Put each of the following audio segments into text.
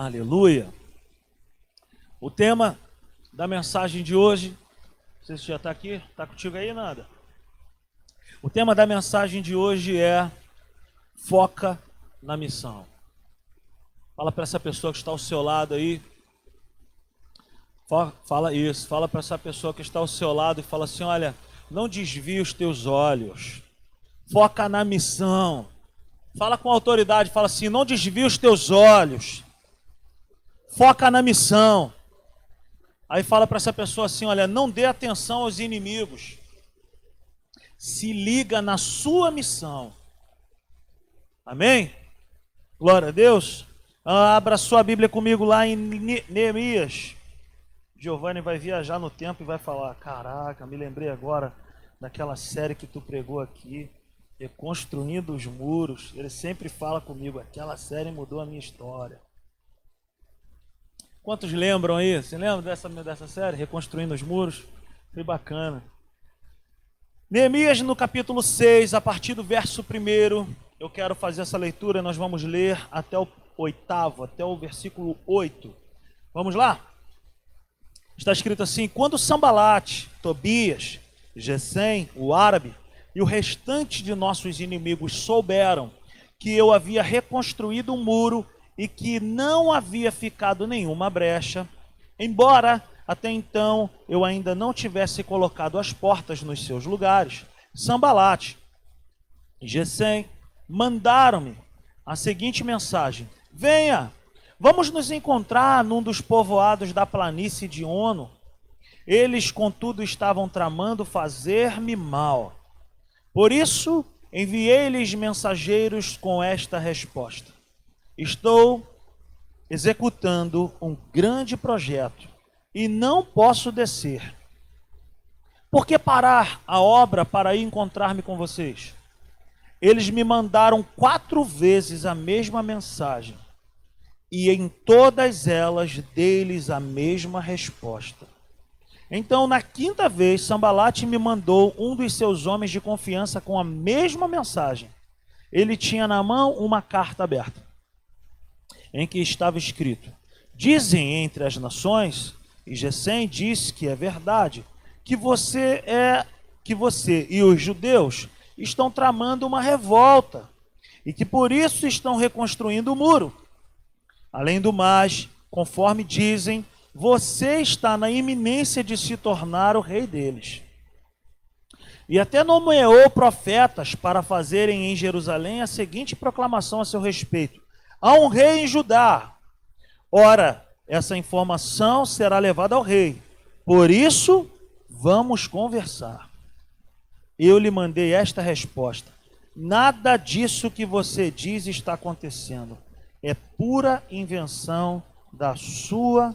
Aleluia. O tema da mensagem de hoje, não sei se já está aqui, está contigo aí, nada. O tema da mensagem de hoje é foca na missão. Fala para essa pessoa que está ao seu lado aí. Fala isso, fala para essa pessoa que está ao seu lado e fala assim: olha, não desvie os teus olhos, foca na missão. Fala com autoridade, fala assim: não desvie os teus olhos, foca na missão. Aí fala para essa pessoa assim: olha, não dê atenção aos inimigos, se liga na sua missão. Amém? Glória a Deus. Abra sua Bíblia comigo lá em Neemias. Giovanni vai viajar no tempo e vai falar: Caraca, me lembrei agora daquela série que tu pregou aqui, Reconstruindo os Muros. Ele sempre fala comigo: aquela série mudou a minha história. Quantos lembram aí? Você lembra dessa, dessa série, Reconstruindo os Muros? Foi bacana. Neemias, no capítulo 6, a partir do verso 1, eu quero fazer essa leitura, nós vamos ler até o oitavo, até o versículo 8. Vamos lá? Está escrito assim: Quando Sambalate, Tobias, Gesem, o árabe, e o restante de nossos inimigos souberam que eu havia reconstruído um muro e que não havia ficado nenhuma brecha, embora até então eu ainda não tivesse colocado as portas nos seus lugares. Sambalate e Gesem mandaram-me a seguinte mensagem: Venha, vamos nos encontrar num dos povoados da planície de Ono. Eles, contudo, estavam tramando fazer-me mal. Por isso, enviei-lhes mensageiros com esta resposta: Estou executando um grande projeto e não posso descer. Por que parar a obra para ir encontrar-me com vocês? Eles me mandaram quatro vezes a mesma mensagem e em todas elas deles a mesma resposta. Então, na quinta vez, Sambalate me mandou um dos seus homens de confiança com a mesma mensagem. Ele tinha na mão uma carta aberta em que estava escrito: Dizem entre as nações, e Gesem disse que é verdade, que você é que você e os judeus estão tramando uma revolta e que por isso estão reconstruindo o muro. Além do mais, conforme dizem, você está na iminência de se tornar o rei deles. E até nomeou profetas para fazerem em Jerusalém a seguinte proclamação a seu respeito: Há um rei em Judá. Ora, essa informação será levada ao rei. Por isso, vamos conversar. Eu lhe mandei esta resposta: Nada disso que você diz está acontecendo. É pura invenção da sua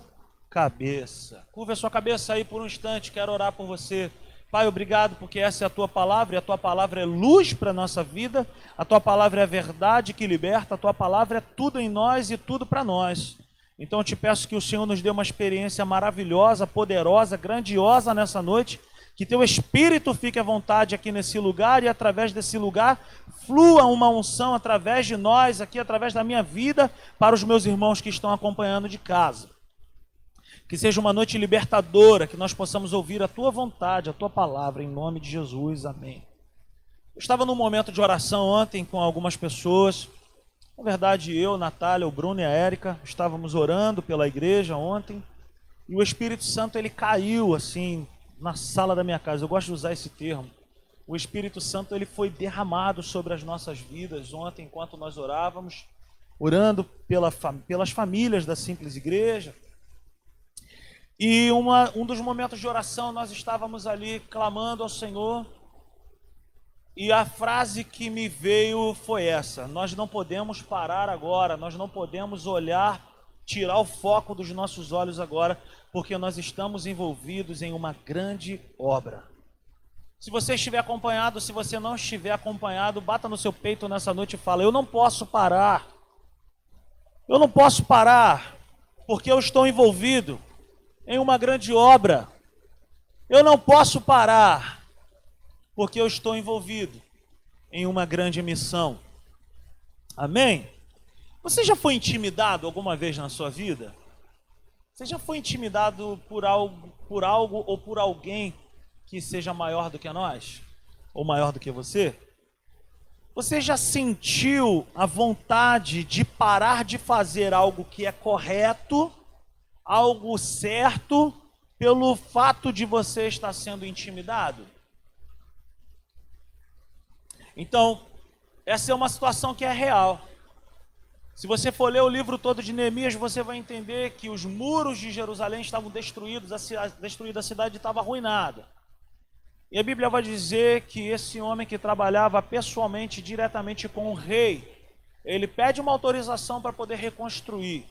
cabeça. Curva a sua cabeça aí por um instante, quero orar por você. Pai, obrigado porque essa é a tua palavra e a tua palavra é luz para a nossa vida, a tua palavra é a verdade que liberta, a tua palavra é tudo em nós e tudo para nós. Então eu te peço que o Senhor nos dê uma experiência maravilhosa, poderosa, grandiosa nessa noite, que teu espírito fique à vontade aqui nesse lugar e através desse lugar flua uma unção através de nós, aqui através da minha vida, para os meus irmãos que estão acompanhando de casa. Que seja uma noite libertadora, que nós possamos ouvir a tua vontade, a tua palavra, em nome de Jesus. Amém. Eu estava num momento de oração ontem com algumas pessoas. Na verdade, eu, Natália, o Bruno e a Érica estávamos orando pela igreja ontem. E o Espírito Santo ele caiu assim na sala da minha casa. Eu gosto de usar esse termo. O Espírito Santo ele foi derramado sobre as nossas vidas ontem enquanto nós orávamos, orando pela, pelas famílias da simples igreja, e uma, um dos momentos de oração, nós estávamos ali clamando ao Senhor. E a frase que me veio foi essa: Nós não podemos parar agora, nós não podemos olhar, tirar o foco dos nossos olhos agora, porque nós estamos envolvidos em uma grande obra. Se você estiver acompanhado, se você não estiver acompanhado, bata no seu peito nessa noite e fala: Eu não posso parar. Eu não posso parar, porque eu estou envolvido em uma grande obra. Eu não posso parar, porque eu estou envolvido em uma grande missão. Amém? Você já foi intimidado alguma vez na sua vida? Você já foi intimidado por algo, por algo ou por alguém que seja maior do que nós? Ou maior do que você? Você já sentiu a vontade de parar de fazer algo que é correto, algo certo, pelo fato de você estar sendo intimidado? Então, essa é uma situação que é real. Se você for ler o livro todo de Neemias, você vai entender que os muros de Jerusalém estavam destruídos, a cidade, destruída, a cidade estava arruinada. E a Bíblia vai dizer que esse homem que trabalhava pessoalmente, diretamente com o rei, ele pede uma autorização para poder reconstruir.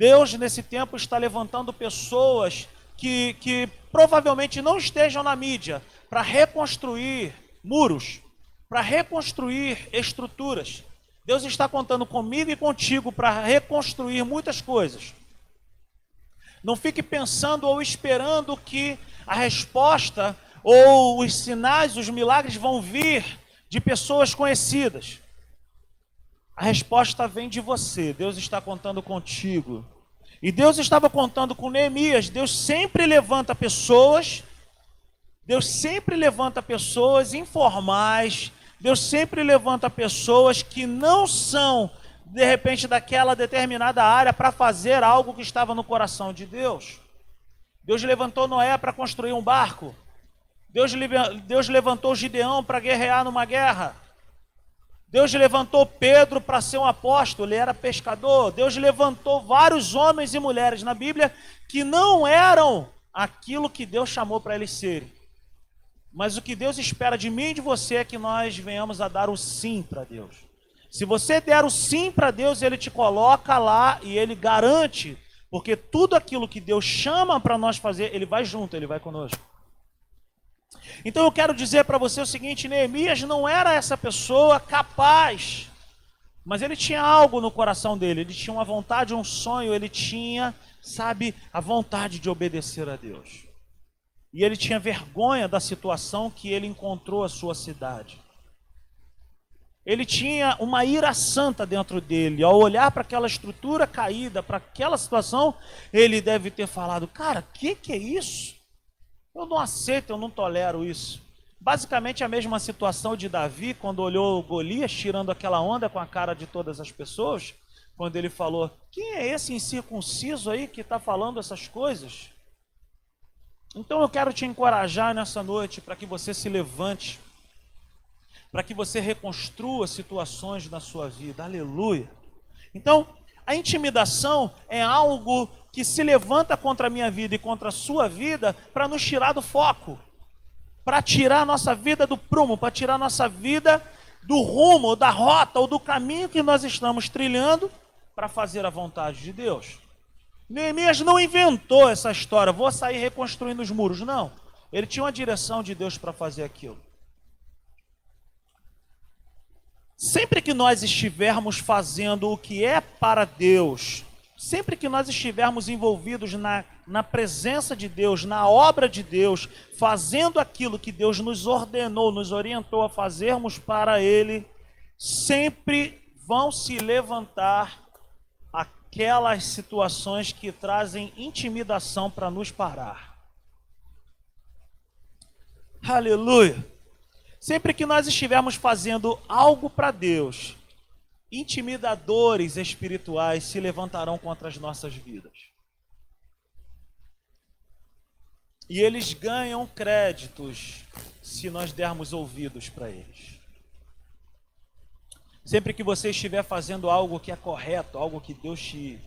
Deus, nesse tempo, está levantando pessoas que, que provavelmente não estejam na mídia para reconstruir muros, para reconstruir estruturas. Deus está contando comigo e contigo para reconstruir muitas coisas. Não fique pensando ou esperando que a resposta ou os sinais, os milagres vão vir de pessoas conhecidas. A resposta vem de você. Deus está contando contigo. E Deus estava contando com Neemias. Deus sempre levanta pessoas. Deus sempre levanta pessoas informais, Deus sempre levanta pessoas que não são, de repente, daquela determinada área para fazer algo que estava no coração de Deus. Deus levantou Noé para construir um barco. Deus, Deus levantou Gideão para guerrear numa guerra. Deus levantou Pedro para ser um apóstolo, ele era pescador. Deus levantou vários homens e mulheres na Bíblia que não eram aquilo que Deus chamou para eles serem. Mas o que Deus espera de mim e de você é que nós venhamos a dar o sim para Deus. Se você der o sim para Deus, Ele te coloca lá e Ele garante, porque tudo aquilo que Deus chama para nós fazer, Ele vai junto, Ele vai conosco. Então eu quero dizer para você o seguinte: Neemias não era essa pessoa capaz, mas ele tinha algo no coração dele, ele tinha uma vontade, um sonho, ele tinha, sabe, a vontade de obedecer a Deus. E ele tinha vergonha da situação que ele encontrou a sua cidade. Ele tinha uma ira santa dentro dele. Ao olhar para aquela estrutura caída, para aquela situação, ele deve ter falado: Cara, o que, que é isso? Eu não aceito, eu não tolero isso. Basicamente a mesma situação de Davi, quando olhou Golias tirando aquela onda com a cara de todas as pessoas, quando ele falou: Quem é esse incircunciso aí que está falando essas coisas? Então eu quero te encorajar nessa noite para que você se levante, para que você reconstrua situações na sua vida. Aleluia. Então, a intimidação é algo que se levanta contra a minha vida e contra a sua vida para nos tirar do foco, para tirar a nossa vida do prumo, para tirar a nossa vida do rumo, da rota ou do caminho que nós estamos trilhando para fazer a vontade de Deus. Neemias não inventou essa história, vou sair reconstruindo os muros. Não. Ele tinha uma direção de Deus para fazer aquilo. Sempre que nós estivermos fazendo o que é para Deus, sempre que nós estivermos envolvidos na, na presença de Deus, na obra de Deus, fazendo aquilo que Deus nos ordenou, nos orientou a fazermos para Ele, sempre vão se levantar aquelas situações que trazem intimidação para nos parar. Aleluia! Sempre que nós estivermos fazendo algo para Deus, intimidadores espirituais se levantarão contra as nossas vidas. E eles ganham créditos se nós dermos ouvidos para eles. Sempre que você estiver fazendo algo que é correto, algo que Deus te,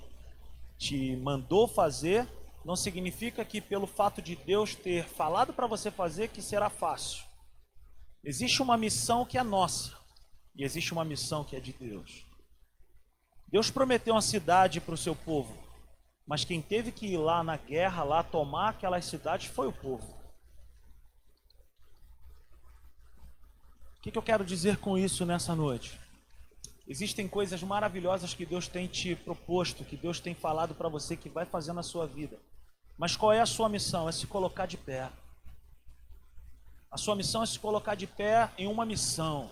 te mandou fazer, não significa que pelo fato de Deus ter falado para você fazer que será fácil. Existe uma missão que é nossa e existe uma missão que é de Deus. Deus prometeu uma cidade para o seu povo, mas quem teve que ir lá na guerra, lá tomar aquelas cidades foi o povo. O que, que eu quero dizer com isso nessa noite? Existem coisas maravilhosas que Deus tem te proposto, que Deus tem falado para você que vai fazer na sua vida. Mas qual é a sua missão? É se colocar de pé. A sua missão é se colocar de pé em uma missão.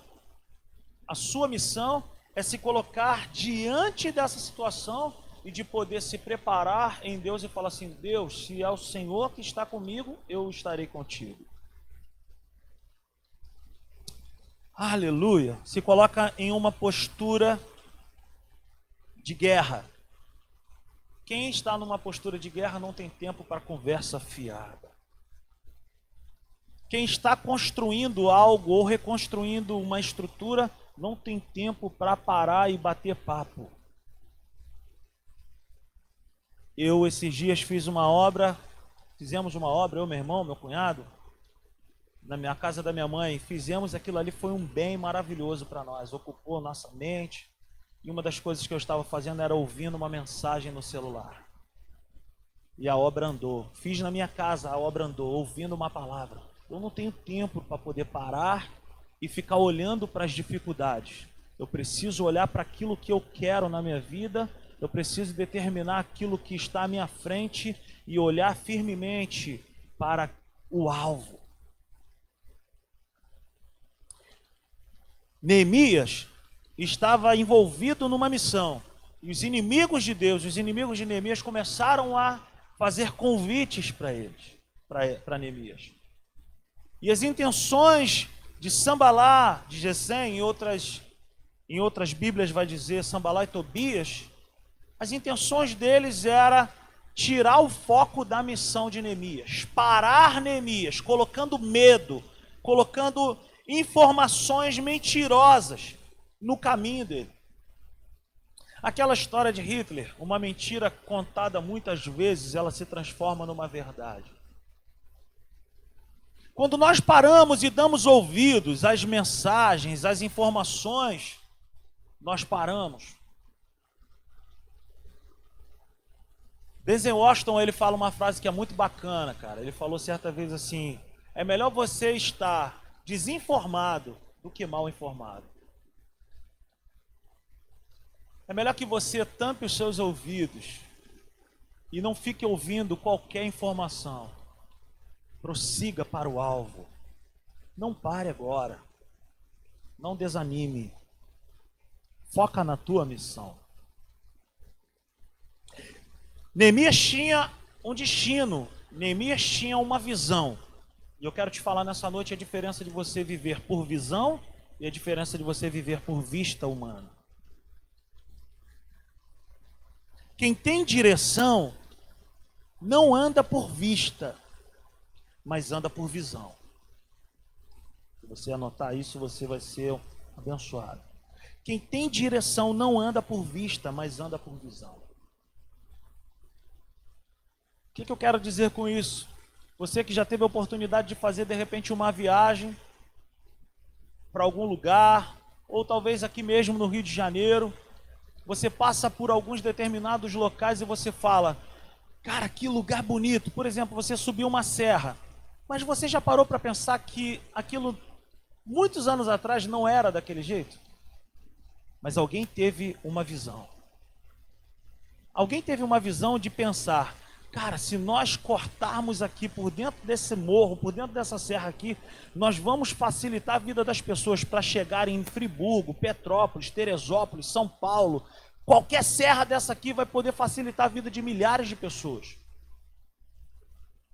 A sua missão é se colocar diante dessa situação e de poder se preparar em Deus e falar assim: Deus, se é o Senhor que está comigo, eu estarei contigo. Aleluia. Se coloca em uma postura de guerra. Quem está numa postura de guerra não tem tempo para conversa fiada. Quem está construindo algo ou reconstruindo uma estrutura não tem tempo para parar e bater papo. Eu esses dias fiz uma obra, fizemos uma obra, eu, meu irmão, meu cunhado, na minha casa da minha mãe, fizemos aquilo ali, foi um bem maravilhoso para nós, ocupou nossa mente. E uma das coisas que eu estava fazendo era ouvindo uma mensagem no celular. E a obra andou. Fiz na minha casa, a obra andou, ouvindo uma palavra. Eu não tenho tempo para poder parar e ficar olhando para as dificuldades. Eu preciso olhar para aquilo que eu quero na minha vida, eu preciso determinar aquilo que está à minha frente e olhar firmemente para o alvo. Neemias estava envolvido numa missão. E os inimigos de Deus, os inimigos de Neemias começaram a fazer convites para eles, para Neemias. E as intenções de Sambalá, de Gesem, em outras, em outras Bíblias vai dizer Sambalá e Tobias, as intenções deles era tirar o foco da missão de Neemias, parar Neemias, colocando medo, colocando informações mentirosas no caminho dele. Aquela história de Hitler, uma mentira contada muitas vezes, ela se transforma numa verdade. Quando nós paramos e damos ouvidos às mensagens, às informações, nós paramos. Denzel Washington, ele fala uma frase que é muito bacana, cara. Ele falou certa vez assim: é melhor você estar desinformado do que mal informado. É melhor que você tampe os seus ouvidos e não fique ouvindo qualquer informação prossiga para o alvo. Não pare agora. Não desanime. Foca na tua missão. Neemias tinha um destino, Neemias tinha uma visão. E eu quero te falar nessa noite a diferença de você viver por visão e a diferença de você viver por vista humana. Quem tem direção não anda por vista, mas anda por visão. Se você anotar isso, você vai ser abençoado. Quem tem direção não anda por vista, mas anda por visão. O que, que eu quero dizer com isso? Você que já teve a oportunidade de fazer de repente uma viagem para algum lugar, ou talvez aqui mesmo no Rio de Janeiro, você passa por alguns determinados locais e você fala: Cara, que lugar bonito. Por exemplo, você subiu uma serra. Mas você já parou para pensar que aquilo muitos anos atrás não era daquele jeito? Mas alguém teve uma visão. Alguém teve uma visão de pensar, cara, se nós cortarmos aqui por dentro desse morro, por dentro dessa serra aqui, nós vamos facilitar a vida das pessoas para chegarem em Friburgo, Petrópolis, Teresópolis, São Paulo. Qualquer serra dessa aqui vai poder facilitar a vida de milhares de pessoas.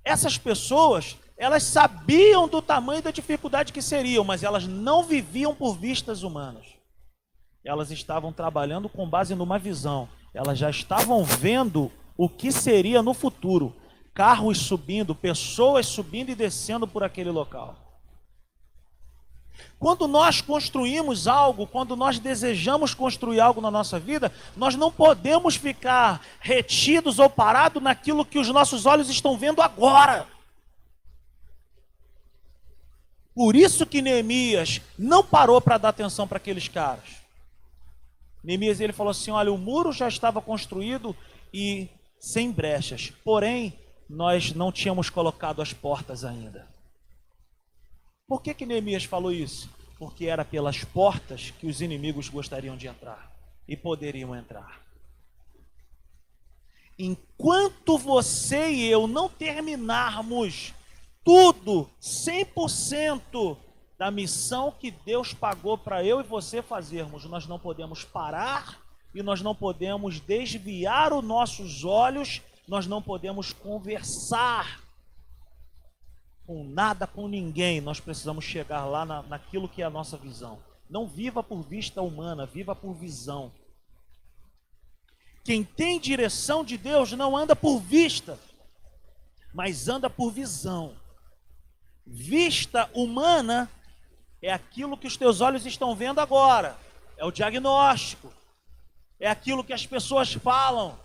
Essas pessoas elas sabiam do tamanho da dificuldade que seriam, mas elas não viviam por vistas humanas. Elas estavam trabalhando com base numa visão. Elas já estavam vendo o que seria no futuro. Carros subindo, pessoas subindo e descendo por aquele local. Quando nós construímos algo, quando nós desejamos construir algo na nossa vida, nós não podemos ficar retidos ou parados naquilo que os nossos olhos estão vendo agora. Por isso que Neemias não parou para dar atenção para aqueles caras. Neemias ele falou assim: olha, o muro já estava construído e sem brechas, porém nós não tínhamos colocado as portas ainda. Por que que Neemias falou isso? Porque era pelas portas que os inimigos gostariam de entrar e poderiam entrar. Enquanto você e eu não terminarmos tudo 100% da missão que Deus pagou para eu e você fazermos. Nós não podemos parar e nós não podemos desviar os nossos olhos, nós não podemos conversar com nada, com ninguém. Nós precisamos chegar lá na, naquilo que é a nossa visão. Não viva por vista humana, viva por visão. Quem tem direção de Deus não anda por vista, mas anda por visão. Vista humana é aquilo que os teus olhos estão vendo agora, é o diagnóstico, é aquilo que as pessoas falam,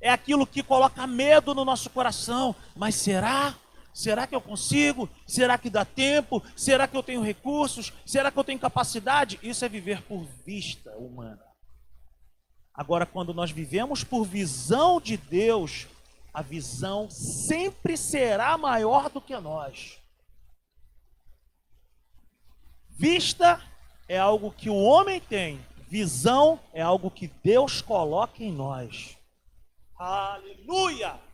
é aquilo que coloca medo no nosso coração. Mas será? Será que eu consigo? Será que dá tempo? Será que eu tenho recursos? Será que eu tenho capacidade? Isso é viver por vista humana. Agora, quando nós vivemos por visão de Deus, a visão sempre será maior do que nós. Vista é algo que o homem tem, visão é algo que Deus coloca em nós. Aleluia!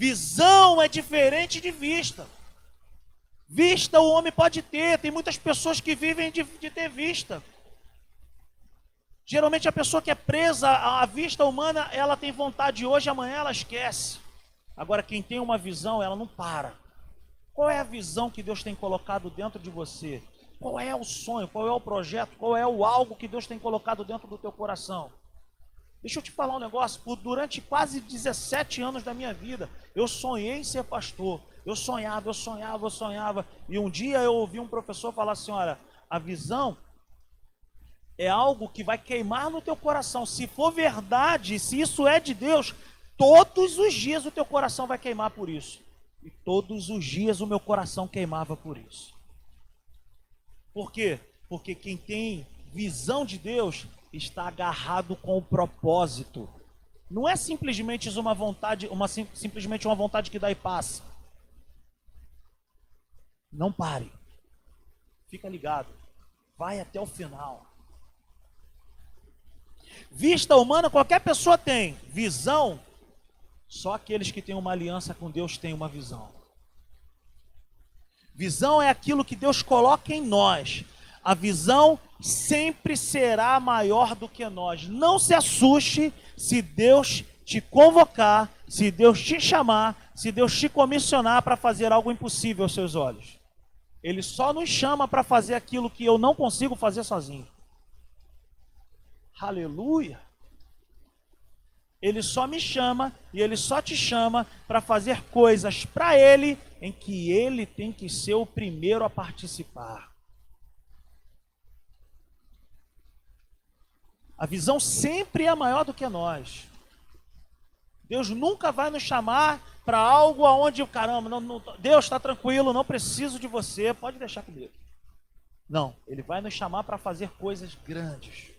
Visão é diferente de vista. Vista o homem pode ter, tem muitas pessoas que vivem de, de ter vista. Geralmente a pessoa que é presa à vista humana, ela tem vontade hoje, amanhã ela esquece. Agora, quem tem uma visão, ela não para. Qual é a visão que Deus tem colocado dentro de você? Qual é o sonho? Qual é o projeto? Qual é o algo que Deus tem colocado dentro do teu coração? Deixa eu te falar um negócio. Por, durante quase 17 anos da minha vida, eu sonhei em ser pastor. Eu sonhava, eu sonhava, eu sonhava. E um dia eu ouvi um professor falar assim: olha, a visão é algo que vai queimar no teu coração. Se for verdade, se isso é de Deus, todos os dias o teu coração vai queimar por isso. E todos os dias o meu coração queimava por isso. Por quê? Porque quem tem visão de Deus está agarrado com o propósito. Não é simplesmente uma vontade, uma simplesmente uma vontade que dá e passa. Não pare. Fica ligado. Vai até o final. Vista humana qualquer pessoa tem. Visão, só aqueles que têm uma aliança com Deus têm uma visão. Visão é aquilo que Deus coloca em nós. A visão sempre será maior do que nós. Não se assuste se Deus te convocar, se Deus te chamar, se Deus te comissionar para fazer algo impossível aos seus olhos. Ele só nos chama para fazer aquilo que eu não consigo fazer sozinho. Aleluia! Ele só me chama e ele só te chama para fazer coisas para ele em que ele tem que ser o primeiro a participar. A visão sempre é maior do que nós. Deus nunca vai nos chamar para algo aonde, caramba, não, não, Deus está tranquilo, não preciso de você, pode deixar comigo. Não, Ele vai nos chamar para fazer coisas grandes.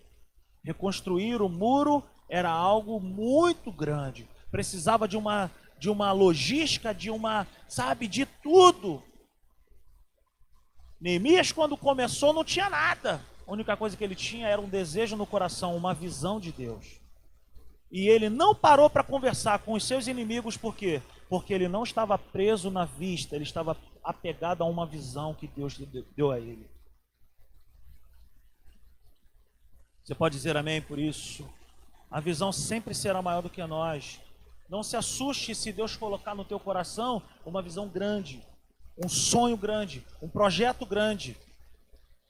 Reconstruir o muro era algo muito grande. Precisava de uma de uma logística, de uma, sabe, de tudo. Neemias, quando começou, não tinha nada. A única coisa que ele tinha era um desejo no coração, uma visão de Deus. E ele não parou para conversar com os seus inimigos, por quê? Porque ele não estava preso na vista, ele estava apegado a uma visão que Deus deu a ele. Você pode dizer amém por isso? A visão sempre será maior do que nós. Não se assuste se Deus colocar no teu coração uma visão grande, um sonho grande, um projeto grande.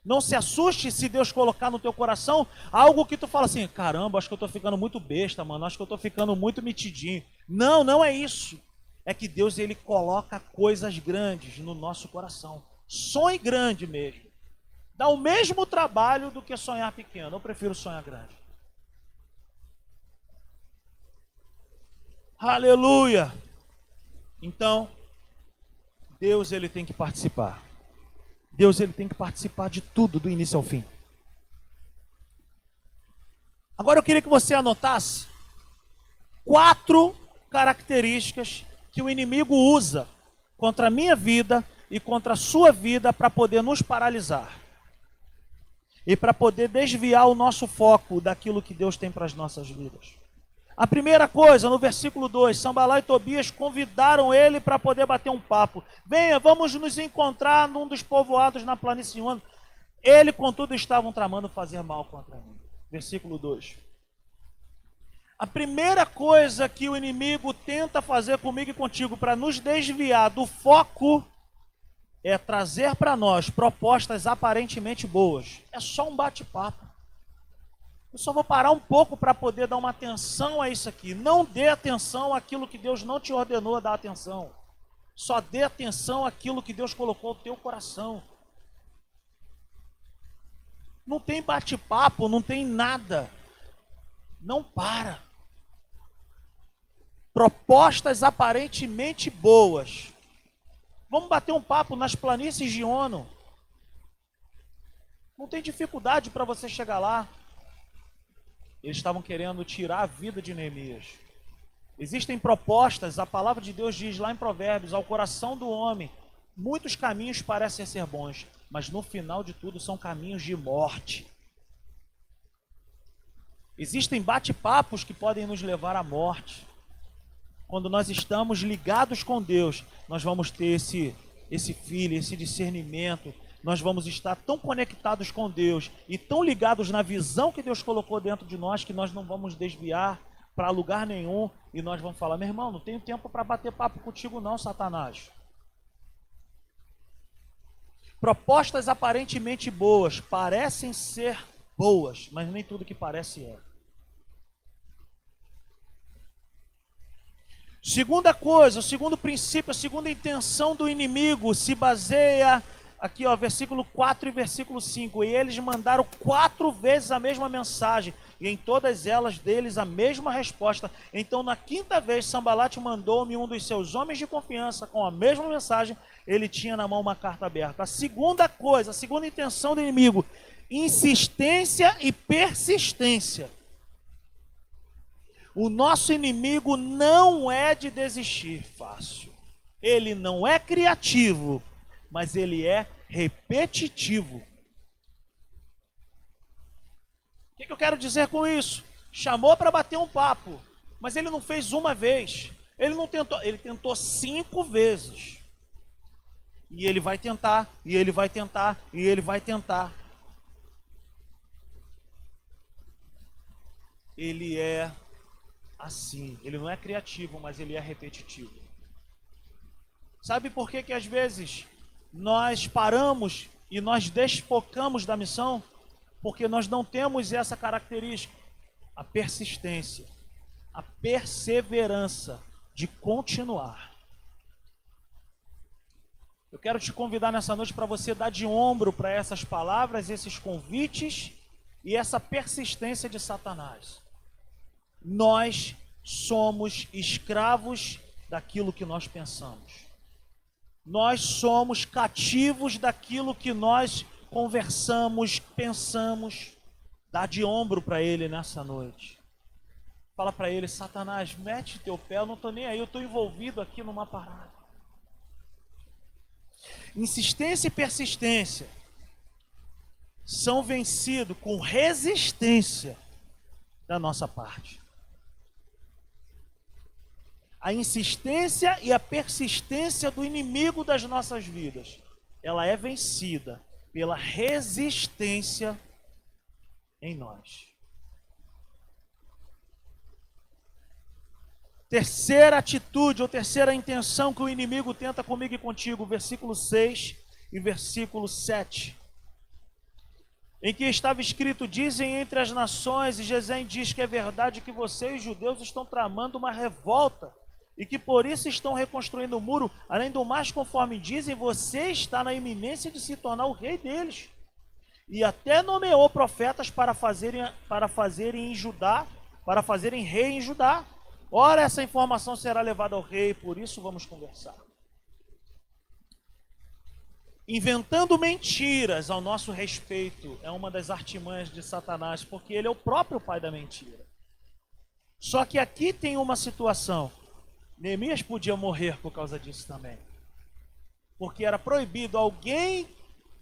Não se assuste se Deus colocar no teu coração algo que tu fala assim: caramba, acho que eu estou ficando muito besta, mano, acho que eu estou ficando muito mitidinho. Não, não é isso. É que Deus ele coloca coisas grandes no nosso coração. Sonhe grande mesmo. Dá o mesmo trabalho do que sonhar pequeno. Eu prefiro sonhar grande. Aleluia! Então, Deus ele tem que participar. Deus ele tem que participar de tudo, do início ao fim. Agora eu queria que você anotasse quatro características que o inimigo usa contra a minha vida e contra a sua vida para poder nos paralisar. E para poder desviar o nosso foco daquilo que Deus tem para as nossas vidas. A primeira coisa, no versículo 2, Sambalá e Tobias convidaram ele para poder bater um papo. Venha, vamos nos encontrar num dos povoados na planície Ele, contudo, estavam tramando fazer mal contra mim. Versículo 2. A primeira coisa que o inimigo tenta fazer comigo e contigo para nos desviar do foco é trazer para nós propostas aparentemente boas. É só um bate-papo. Eu só vou parar um pouco para poder dar uma atenção a isso aqui. Não dê atenção àquilo que Deus não te ordenou a dar atenção. Só dê atenção àquilo que Deus colocou no teu coração. Não tem bate-papo, não tem nada. Não para. Propostas aparentemente boas. Vamos bater um papo nas planícies de ONU. Não tem dificuldade para você chegar lá. Eles estavam querendo tirar a vida de Neemias. Existem propostas, a palavra de Deus diz lá em Provérbios, ao coração do homem, muitos caminhos parecem ser bons, mas no final de tudo são caminhos de morte. Existem bate-papos que podem nos levar à morte. Quando nós estamos ligados com Deus, nós vamos ter esse esse filho, esse discernimento, nós vamos estar tão conectados com Deus e tão ligados na visão que Deus colocou dentro de nós que nós não vamos desviar para lugar nenhum e nós vamos falar: meu irmão, não tenho tempo para bater papo contigo, não, Satanás. Propostas aparentemente boas parecem ser boas, mas nem tudo que parece é. Segunda coisa, o segundo princípio, a segunda intenção do inimigo se baseia aqui, ó, versículo 4 e versículo 5. E eles mandaram quatro vezes a mesma mensagem, e em todas elas deles a mesma resposta. Então, na quinta vez, Sambalate mandou-me um dos seus homens de confiança com a mesma mensagem. Ele tinha na mão uma carta aberta. A segunda coisa, a segunda intenção do inimigo: insistência e persistência. O nosso inimigo não é de desistir fácil. Ele não é criativo mas ele é repetitivo. O que, que eu quero dizer com isso? Chamou para bater um papo, mas ele não fez uma vez. Ele não tentou, ele tentou cinco vezes. E ele vai tentar, e ele vai tentar, e ele vai tentar. Ele é assim. Ele não é criativo, mas ele é repetitivo. Sabe por que que às vezes nós paramos e nós desfocamos da missão porque nós não temos essa característica, a persistência, a perseverança de continuar. Eu quero te convidar nessa noite para você dar de ombro para essas palavras, esses convites e essa persistência de Satanás. Nós somos escravos daquilo que nós pensamos. Nós somos cativos daquilo que nós conversamos, pensamos. Dá de ombro para ele nessa noite. Fala para ele, Satanás, mete teu pé, eu não estou nem aí, eu estou envolvido aqui numa parada. Insistência e persistência são vencidos com resistência da nossa parte a insistência e a persistência do inimigo das nossas vidas, ela é vencida pela resistência em nós. Terceira atitude ou terceira intenção que o inimigo tenta comigo e contigo, versículo 6 e versículo 7. Em que estava escrito: Dizem entre as nações, e Gesem diz que é verdade que vocês, judeus, estão tramando uma revolta e que por isso estão reconstruindo o muro. Além do mais, conforme dizem, você está na iminência de se tornar o rei deles. E até nomeou profetas para fazerem, para fazerem em Judá, para fazerem rei em Judá. Ora, essa informação será levada ao rei, por isso vamos conversar. Inventando mentiras ao nosso respeito é uma das artimanhas de Satanás, porque ele é o próprio pai da mentira. Só que aqui tem uma situação Neemias podia morrer por causa disso também. Porque era proibido alguém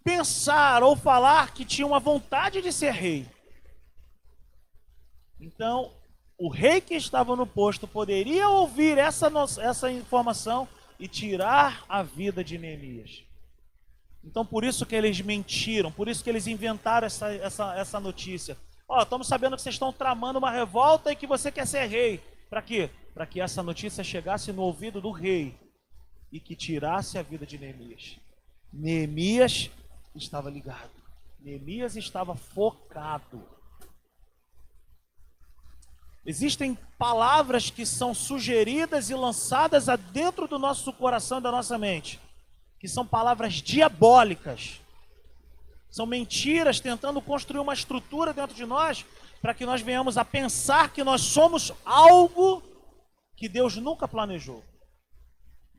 pensar ou falar que tinha uma vontade de ser rei. Então, o rei que estava no posto poderia ouvir essa, essa informação e tirar a vida de Neemias. Então, por isso que eles mentiram, por isso que eles inventaram essa, essa, essa notícia. Ó, oh, estamos sabendo que vocês estão tramando uma revolta e que você quer ser rei. Para quê? Para que essa notícia chegasse no ouvido do rei e que tirasse a vida de Neemias. Neemias estava ligado. Neemias estava focado. Existem palavras que são sugeridas e lançadas dentro do nosso coração e da nossa mente, que são palavras diabólicas. São mentiras tentando construir uma estrutura dentro de nós para que nós venhamos a pensar que nós somos algo que Deus nunca planejou.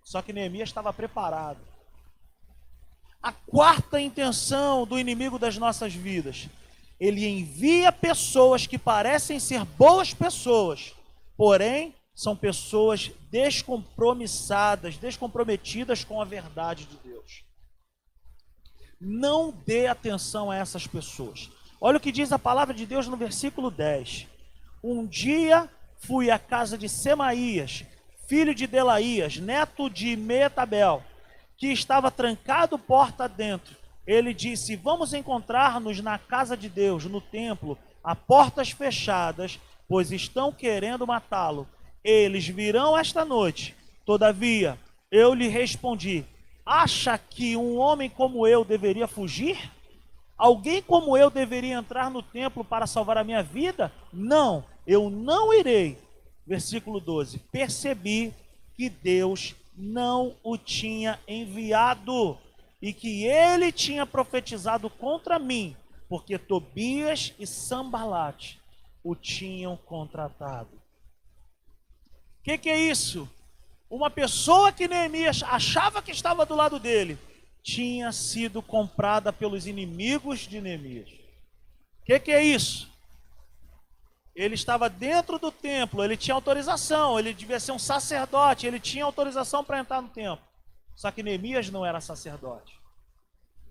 Só que Neemias estava preparado. A quarta intenção do inimigo das nossas vidas ele envia pessoas que parecem ser boas pessoas, porém são pessoas descompromissadas, descomprometidas com a verdade de Deus. Não dê atenção a essas pessoas. Olha o que diz a palavra de Deus no versículo 10. Um dia fui à casa de Semaías, filho de Delaías, neto de Metabel, que estava trancado porta dentro ele disse: Vamos encontrar-nos na casa de Deus, no templo, a portas fechadas, pois estão querendo matá-lo. Eles virão esta noite. Todavia, eu lhe respondi: Acha que um homem como eu deveria fugir? Alguém como eu deveria entrar no templo para salvar a minha vida? Não, eu não irei. Versículo 12: Percebi que Deus não o tinha enviado e que ele tinha profetizado contra mim, porque Tobias e Sambalate o tinham contratado. O que, que é isso? Uma pessoa que Neemias achava que estava do lado dele, tinha sido comprada pelos inimigos de Neemias. O que, que é isso? Ele estava dentro do templo, ele tinha autorização, ele devia ser um sacerdote, ele tinha autorização para entrar no templo. Só que Neemias não era sacerdote.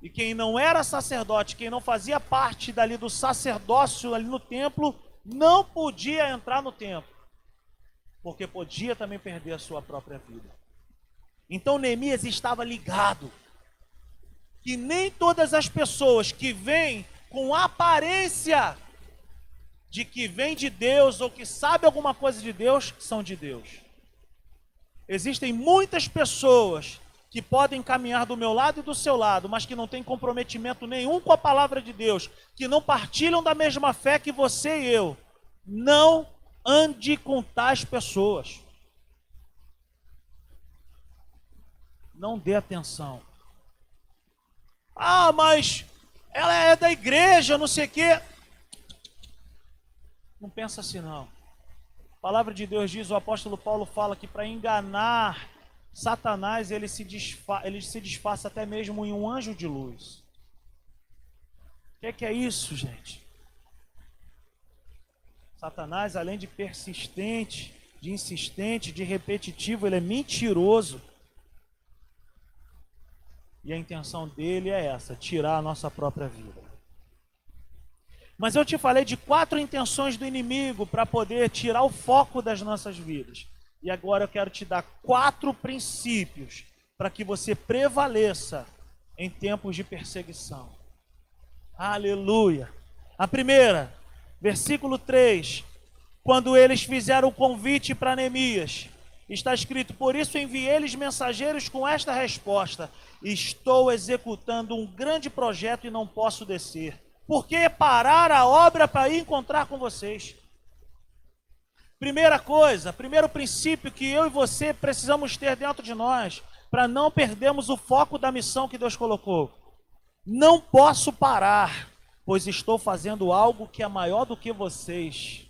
E quem não era sacerdote, quem não fazia parte dali do sacerdócio ali no templo, não podia entrar no templo. Porque podia também perder a sua própria vida. Então Neemias estava ligado que nem todas as pessoas que vêm com aparência de que vem de Deus ou que sabe alguma coisa de Deus são de Deus. Existem muitas pessoas que podem caminhar do meu lado e do seu lado, mas que não têm comprometimento nenhum com a palavra de Deus, que não partilham da mesma fé que você e eu, não ande com tais pessoas. Não dê atenção. Ah, mas ela é da igreja, não sei o quê. Não pensa assim, não. A palavra de Deus diz, o apóstolo Paulo fala que para enganar Satanás ele se, ele se disfarça até mesmo em um anjo de luz. O que é, que é isso, gente? Satanás, além de persistente, de insistente, de repetitivo, ele é mentiroso. E a intenção dele é essa: tirar a nossa própria vida. Mas eu te falei de quatro intenções do inimigo para poder tirar o foco das nossas vidas. E agora eu quero te dar quatro princípios para que você prevaleça em tempos de perseguição. Aleluia. A primeira, versículo 3. Quando eles fizeram o convite para Neemias, está escrito: Por isso enviei-lhes mensageiros com esta resposta: Estou executando um grande projeto e não posso descer. Por que parar a obra para ir encontrar com vocês? Primeira coisa, primeiro princípio que eu e você precisamos ter dentro de nós, para não perdermos o foco da missão que Deus colocou. Não posso parar, pois estou fazendo algo que é maior do que vocês.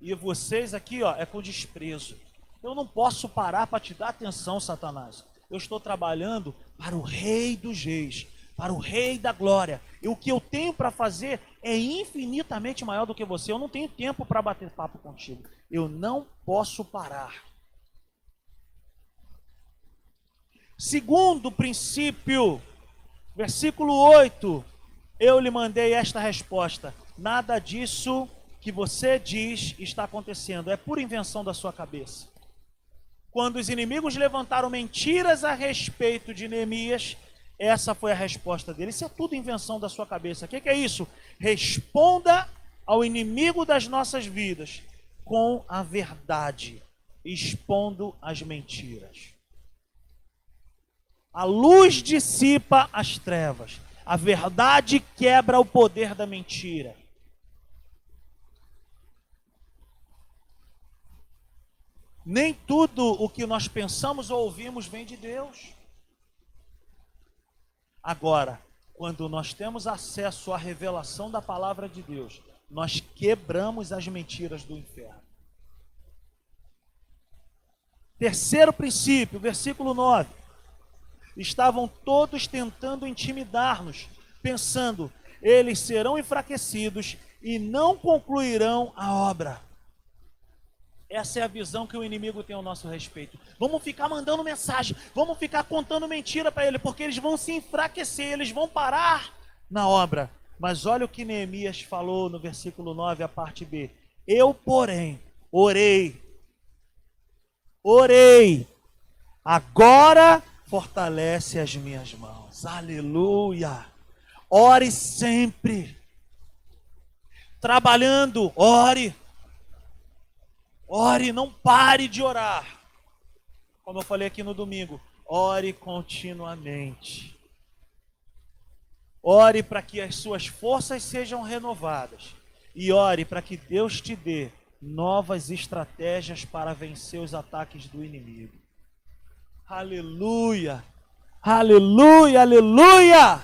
E vocês aqui, ó, é com desprezo. Eu não posso parar para te dar atenção, Satanás. Eu estou trabalhando para o Rei dos Reis, para o Rei da Glória. E o que eu tenho para fazer é infinitamente maior do que você. Eu não tenho tempo para bater papo contigo. Eu não posso parar. Segundo princípio, versículo 8, eu lhe mandei esta resposta: nada disso que você diz está acontecendo é pura invenção da sua cabeça. Quando os inimigos levantaram mentiras a respeito de Neemias, essa foi a resposta dele. Isso é tudo invenção da sua cabeça. O que, que é isso? Responda ao inimigo das nossas vidas com a verdade, expondo as mentiras. A luz dissipa as trevas, a verdade quebra o poder da mentira. Nem tudo o que nós pensamos ou ouvimos vem de Deus. Agora, quando nós temos acesso à revelação da palavra de Deus, nós quebramos as mentiras do inferno. Terceiro princípio, versículo 9. Estavam todos tentando intimidar-nos, pensando, eles serão enfraquecidos e não concluirão a obra. Essa é a visão que o inimigo tem ao nosso respeito. Vamos ficar mandando mensagem, vamos ficar contando mentira para ele, porque eles vão se enfraquecer, eles vão parar na obra. Mas olha o que Neemias falou no versículo 9, a parte B. Eu, porém, orei, orei, agora fortalece as minhas mãos. Aleluia. Ore sempre. Trabalhando, ore Ore, não pare de orar. Como eu falei aqui no domingo, ore continuamente. Ore para que as suas forças sejam renovadas. E ore para que Deus te dê novas estratégias para vencer os ataques do inimigo. Aleluia! Aleluia! Aleluia!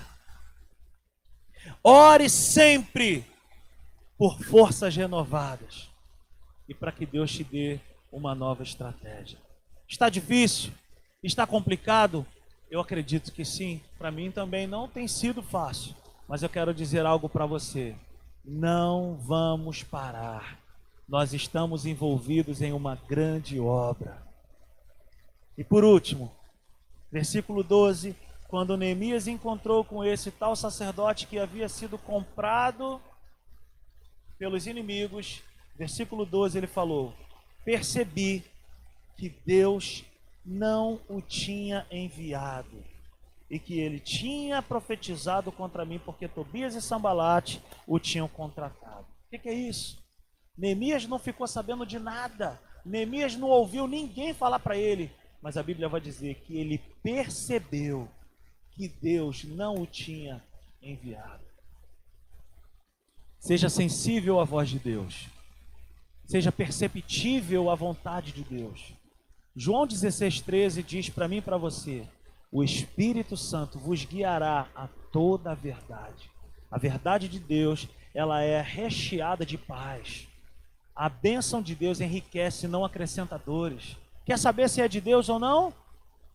Ore sempre por forças renovadas e para que Deus te dê uma nova estratégia. Está difícil? Está complicado? Eu acredito que sim. Para mim também não tem sido fácil. Mas eu quero dizer algo para você. Não vamos parar. Nós estamos envolvidos em uma grande obra. E por último, versículo 12: quando Neemias encontrou com esse tal sacerdote que havia sido comprado pelos inimigos, versículo 12, ele falou: Percebi que Deus não o tinha enviado e que ele tinha profetizado contra mim, porque Tobias e Sambalate o tinham contratado. O que, que é isso? Neemias não ficou sabendo de nada. Neemias não ouviu ninguém falar para ele. Mas a Bíblia vai dizer que ele percebeu que Deus não o tinha enviado. Seja sensível à voz de Deus seja perceptível a vontade de Deus. João 16,13 diz para mim e para você: o Espírito Santo vos guiará a toda a verdade. A verdade de Deus, ela é recheada de paz. A bênção de Deus enriquece, não acrescenta dores. Quer saber se é de Deus ou não?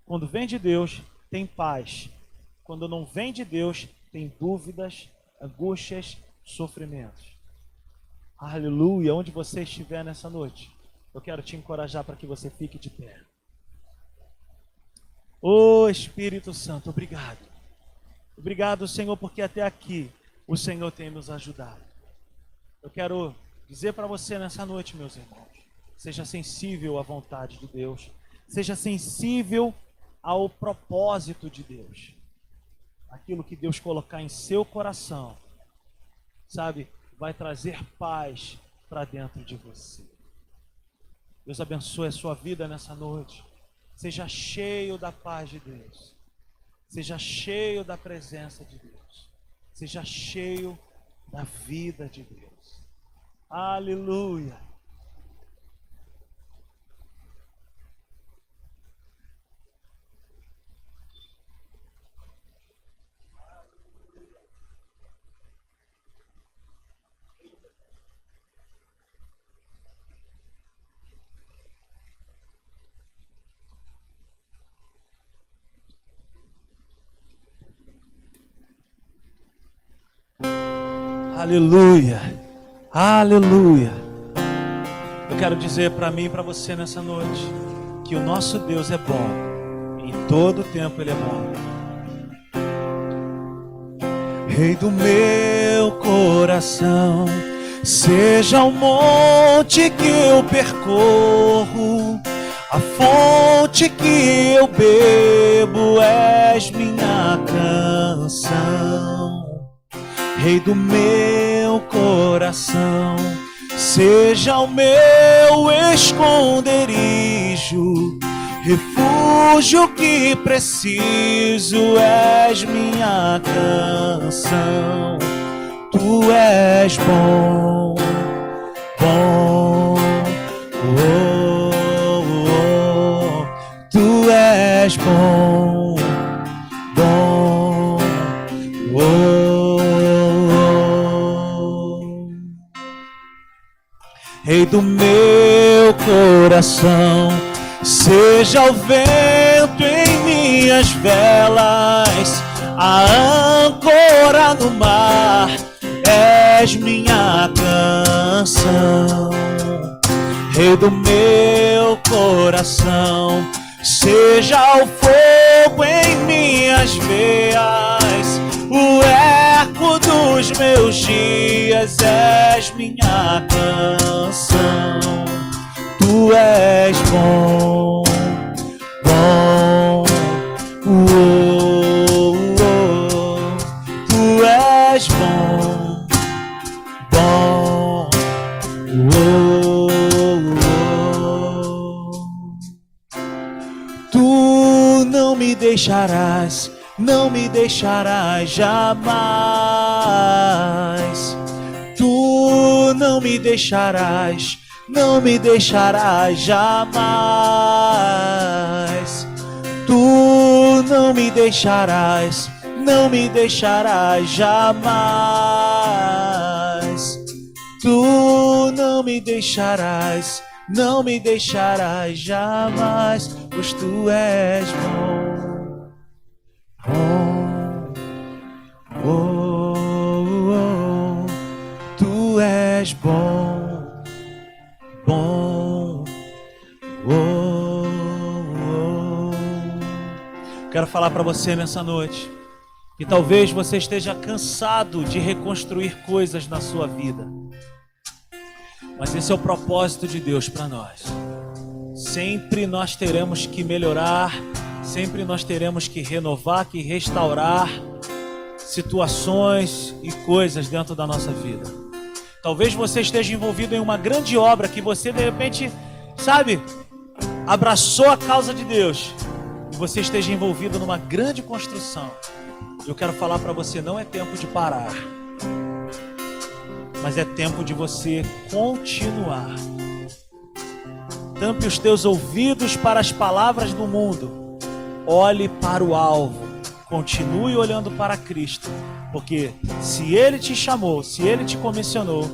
Quando vem de Deus, tem paz. Quando não vem de Deus, tem dúvidas, angústias, sofrimentos. Aleluia, onde você estiver nessa noite, eu quero te encorajar para que você fique de pé. Ô oh, Espírito Santo, obrigado. Obrigado, Senhor, porque até aqui o Senhor tem nos ajudado. Eu quero dizer para você nessa noite, meus irmãos, seja sensível à vontade de Deus, seja sensível ao propósito de Deus. Aquilo que Deus colocar em seu coração, sabe? Vai trazer paz para dentro de você. Deus abençoe a sua vida nessa noite. Seja cheio da paz de Deus. Seja cheio da presença de Deus. Seja cheio da vida de Deus. Aleluia. Aleluia. Aleluia. Eu quero dizer para mim e para você nessa noite que o nosso Deus é bom. Em todo tempo ele é bom. Rei do meu coração, Seja o monte que eu percorro, a fonte que eu bebo, és minha canção, Rei do meu coração. Seja o meu esconderijo, refúgio que preciso, és minha canção. Tu és bom, bom, oh, oh, oh. tu és bom, Rei do meu coração, seja o vento em minhas velas, a âncora no mar és minha canção, Rei do meu coração. Seja o fogo em minhas veias, o eco dos meus dias, és minha canção. Tu és bom, bom, tu és bom, bom. Tu não me deixarás, não me deixarás jamais. Tu não me deixarás, não me deixarás jamais. Tu não me deixarás, não me deixarás jamais. Tu não me deixarás, não me deixarás jamais, pois tu és bom. Bom, oh, oh, tu és bom, bom, oh, oh. Quero falar para você nessa noite que talvez você esteja cansado de reconstruir coisas na sua vida. Mas esse é o propósito de Deus para nós. Sempre nós teremos que melhorar, sempre nós teremos que renovar, que restaurar situações e coisas dentro da nossa vida. Talvez você esteja envolvido em uma grande obra que você de repente, sabe, abraçou a causa de Deus e você esteja envolvido numa grande construção. Eu quero falar para você, não é tempo de parar mas é tempo de você continuar. Tampe os teus ouvidos para as palavras do mundo, olhe para o alvo, continue olhando para Cristo, porque se Ele te chamou, se Ele te comissionou,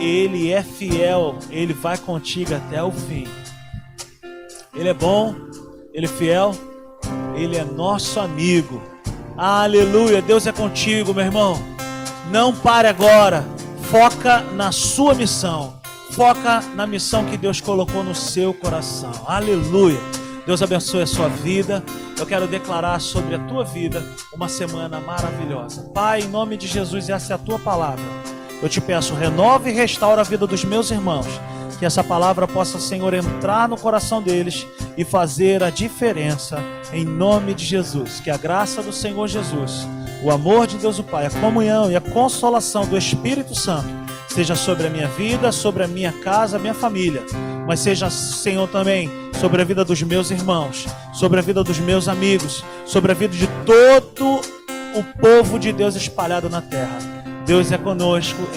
Ele é fiel, Ele vai contigo até o fim. Ele é bom, Ele é fiel, Ele é nosso amigo. Aleluia, Deus é contigo, meu irmão. Não pare agora Foca na sua missão. Foca na missão que Deus colocou no seu coração. Aleluia. Deus abençoe a sua vida. Eu quero declarar sobre a tua vida uma semana maravilhosa. Pai, em nome de Jesus, essa é a tua palavra. Eu te peço, renove e restaura a vida dos meus irmãos. Que essa palavra possa, Senhor, entrar no coração deles e fazer a diferença em nome de Jesus. Que a graça do Senhor Jesus o amor de Deus o Pai, a comunhão e a consolação do Espírito Santo seja sobre a minha vida, sobre a minha casa, a minha família, mas seja, Senhor, também sobre a vida dos meus irmãos, sobre a vida dos meus amigos, sobre a vida de todo o povo de Deus espalhado na terra. Deus é conosco, em